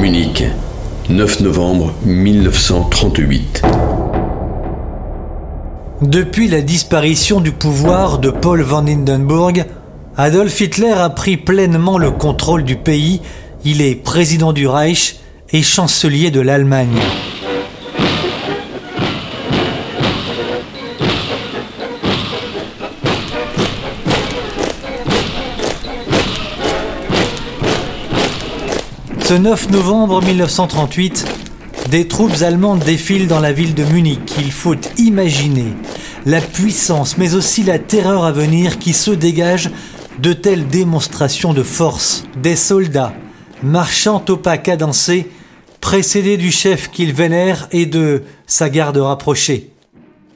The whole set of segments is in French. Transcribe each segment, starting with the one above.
Munich, 9 novembre 1938. Depuis la disparition du pouvoir de Paul von Hindenburg, Adolf Hitler a pris pleinement le contrôle du pays. Il est président du Reich et chancelier de l'Allemagne. Ce 9 novembre 1938, des troupes allemandes défilent dans la ville de Munich. Il faut imaginer la puissance, mais aussi la terreur à venir qui se dégage de telles démonstrations de force. Des soldats marchant au pas cadencé, précédés du chef qu'ils vénèrent et de sa garde rapprochée.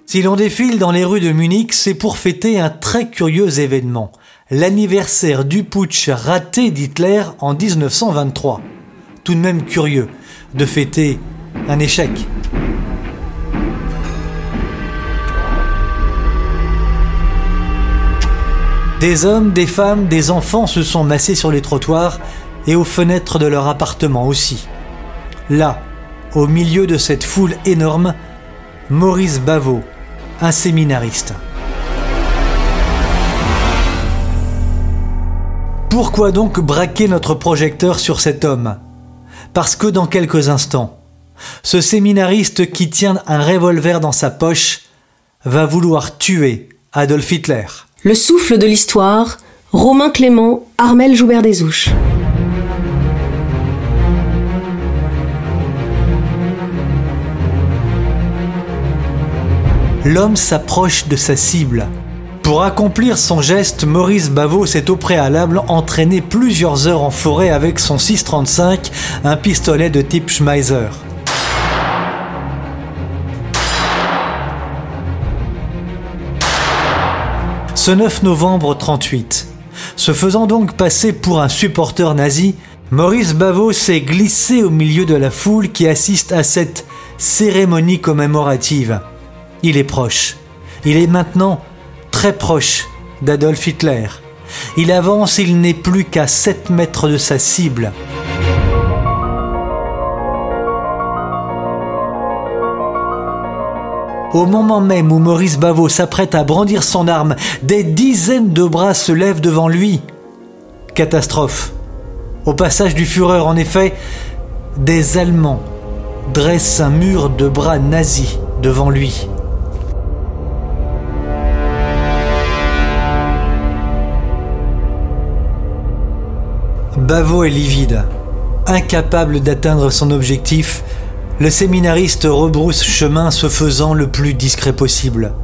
Si l'on défile dans les rues de Munich, c'est pour fêter un très curieux événement, l'anniversaire du putsch raté d'Hitler en 1923 tout de même curieux de fêter un échec. Des hommes, des femmes, des enfants se sont massés sur les trottoirs et aux fenêtres de leur appartement aussi. Là, au milieu de cette foule énorme, Maurice Bavot, un séminariste. Pourquoi donc braquer notre projecteur sur cet homme? Parce que dans quelques instants, ce séminariste qui tient un revolver dans sa poche va vouloir tuer Adolf Hitler. Le souffle de l'histoire, Romain Clément, Armel Joubert Desouches. L'homme s'approche de sa cible. Pour accomplir son geste, Maurice Bavot s'est au préalable entraîné plusieurs heures en forêt avec son 635, un pistolet de type Schmeiser. Ce 9 novembre 38, se faisant donc passer pour un supporter nazi, Maurice Bavot s'est glissé au milieu de la foule qui assiste à cette cérémonie commémorative. Il est proche. Il est maintenant très proche d'Adolf Hitler. Il avance, il n'est plus qu'à 7 mètres de sa cible. Au moment même où Maurice Bavot s'apprête à brandir son arme, des dizaines de bras se lèvent devant lui. Catastrophe. Au passage du Führer, en effet, des Allemands dressent un mur de bras nazis devant lui. Bavo est livide. Incapable d'atteindre son objectif, le séminariste rebrousse chemin se faisant le plus discret possible.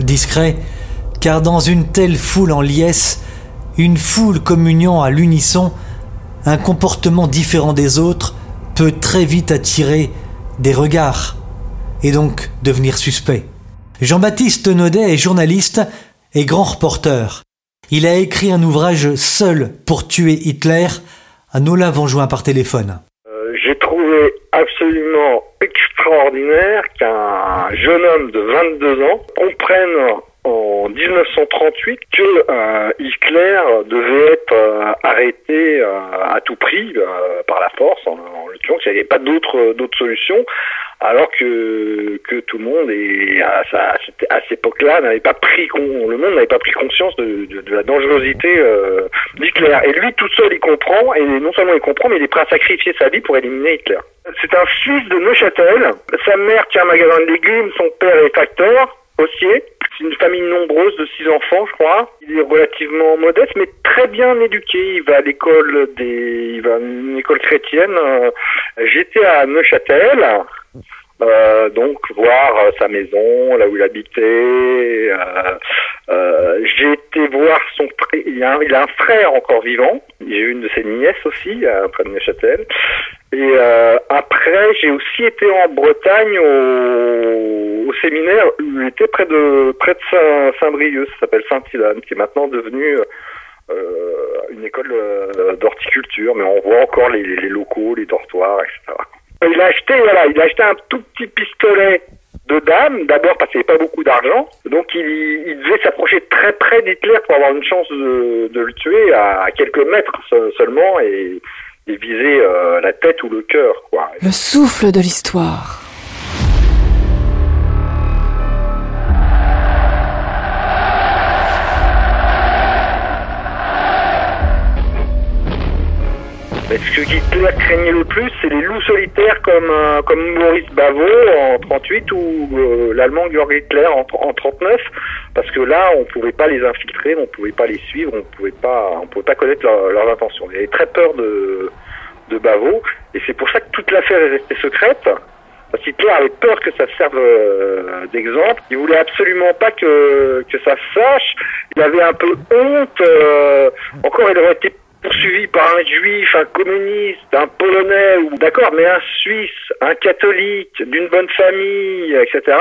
Discret, car dans une telle foule en liesse, une foule communiant à l'unisson, un comportement différent des autres peut très vite attirer des regards et donc devenir suspect. Jean-Baptiste Naudet est journaliste et grand reporter. Il a écrit un ouvrage seul pour tuer Hitler. Nous l'avons joint par téléphone. Euh, j'ai trouvé absolument extraordinaire qu'un jeune homme de 22 ans comprenne en 1938 que euh, Hitler devait être euh, arrêté à tout prix par la force en, en l'occurrence il n'y avait pas d'autre d'autre solution alors que que tout le monde est à, à, cette époque-là n'avait pas pris le monde n'avait pas pris conscience de, de, la dangerosité euh, d'Hitler et lui tout seul il comprend et non seulement il comprend mais il est prêt à sacrifier sa vie pour éliminer Hitler. C'est un Suisse de Neuchâtel. Sa mère tient un magasin de légumes, son père est facteur, haussier. C'est une famille nombreuse de six enfants, je crois. Il est relativement modeste, mais très bien éduqué. Il va à l'école des, il va à une école chrétienne. J'étais à Neuchâtel. Euh, donc voir euh, sa maison, là où il habitait. Euh, euh j'ai été voir son un, il a un frère encore vivant. J'ai une de ses nièces aussi près de Neuchâtel. Et après, j'ai aussi été en Bretagne au, séminaire. Était près de près de Saint-Brieuc, ça s'appelle Saint-Hilane, qui est maintenant devenu une école d'horticulture, mais on voit encore les, locaux, les dortoirs, etc. Il a acheté, voilà, il a acheté un tout petit pistolet de dame, d'abord parce qu'il n'y avait pas beaucoup d'argent, donc il, il devait s'approcher très près d'Hitler pour avoir une chance de, de le tuer à, quelques mètres seulement, et et viser euh, la tête ou le cœur, quoi. Le souffle de l'histoire. Ce que Hitler craignait le plus, c'est les loups solitaires comme, euh, Maurice Bavot en 38 ou euh, l'allemand Georg Hitler en, en 39, parce que là, on pouvait pas les infiltrer, on pouvait pas les suivre, on pouvait pas, on pouvait pas connaître leur- leurs intentions. Il avait très peur de, de et c'est pour ça que toute l'affaire est restée secrète. Parce qu'Hitler avait peur que ça serve euh, d'exemple. Il voulait absolument pas que, que ça se sache. Il avait un peu honte. encore, il aurait été poursuivi par un juif, un communiste, un polonais, ou d'accord, mais un suisse, un catholique, d'une bonne famille, etc.,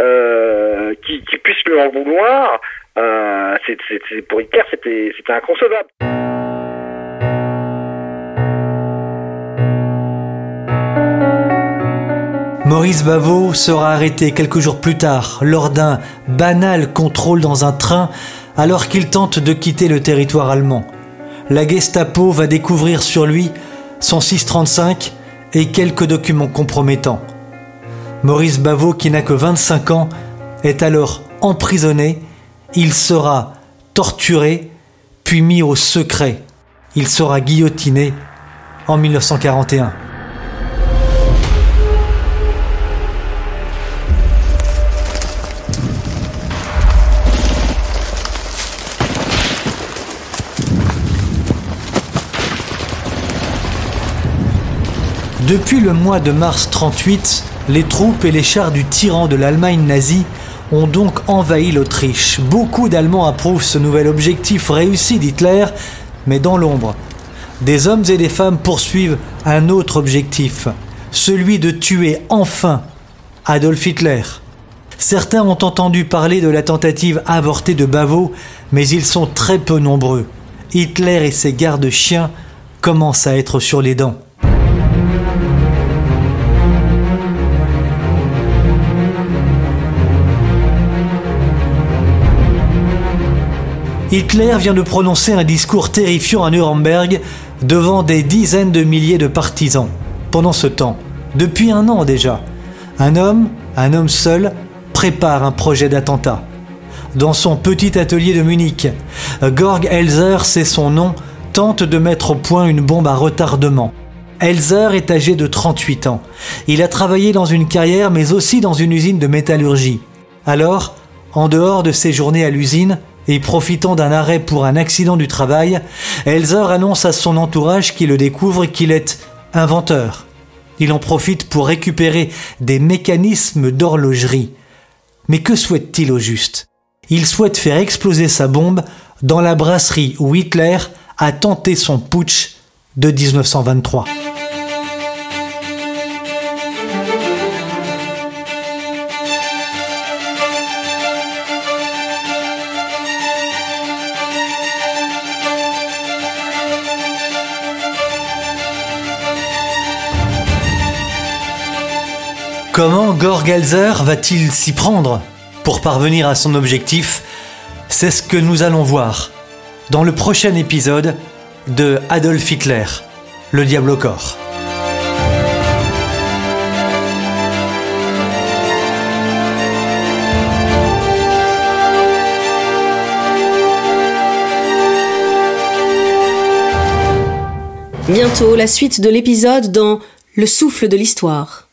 euh, qui, puisse lui en vouloir, euh, pour Hitler, c'était, c'était inconcevable. Maurice Bavot sera arrêté quelques jours plus tard lors d'un banal contrôle dans un train alors qu'il tente de quitter le territoire allemand. La Gestapo va découvrir sur lui son 635 et quelques documents compromettants. Maurice Bavot, qui n'a que 25 ans, est alors emprisonné. Il sera torturé, puis mis au secret. Il sera guillotiné en 1941. Depuis le mois de mars 38, les troupes et les chars du tyran de l'Allemagne nazie ont donc envahi l'Autriche. Beaucoup d'Allemands approuvent ce nouvel objectif réussi d'Hitler, mais dans l'ombre. Des hommes et des femmes poursuivent un autre objectif, celui de tuer enfin Adolf Hitler. Certains ont entendu parler de la tentative avortée de Bavot, mais ils sont très peu nombreux. Hitler et ses gardes-chiens commencent à être sur les dents. Hitler vient de prononcer un discours terrifiant à Nuremberg devant des dizaines de milliers de partisans. Pendant ce temps, depuis un an déjà, un homme, un homme seul, prépare un projet d'attentat. Dans son petit atelier de Munich, Gorg Elzer, c'est son nom, tente de mettre au point une bombe à retardement. Elzer est âgé de 38 ans. Il a travaillé dans une carrière mais aussi dans une usine de métallurgie. Alors, en dehors de ses journées à l'usine, et profitant d'un arrêt pour un accident du travail, Elzer annonce à son entourage qui le découvre qu'il est inventeur. Il en profite pour récupérer des mécanismes d'horlogerie. Mais que souhaite-t-il au juste? Il souhaite faire exploser sa bombe dans la brasserie où Hitler a tenté son putsch de 1923. Comment Gorgelzer va-t-il s'y prendre pour parvenir à son objectif? C'est ce que nous allons voir dans le prochain épisode de Adolf Hitler, le diable au corps. Bientôt la suite de l'épisode dans Le souffle de l'histoire.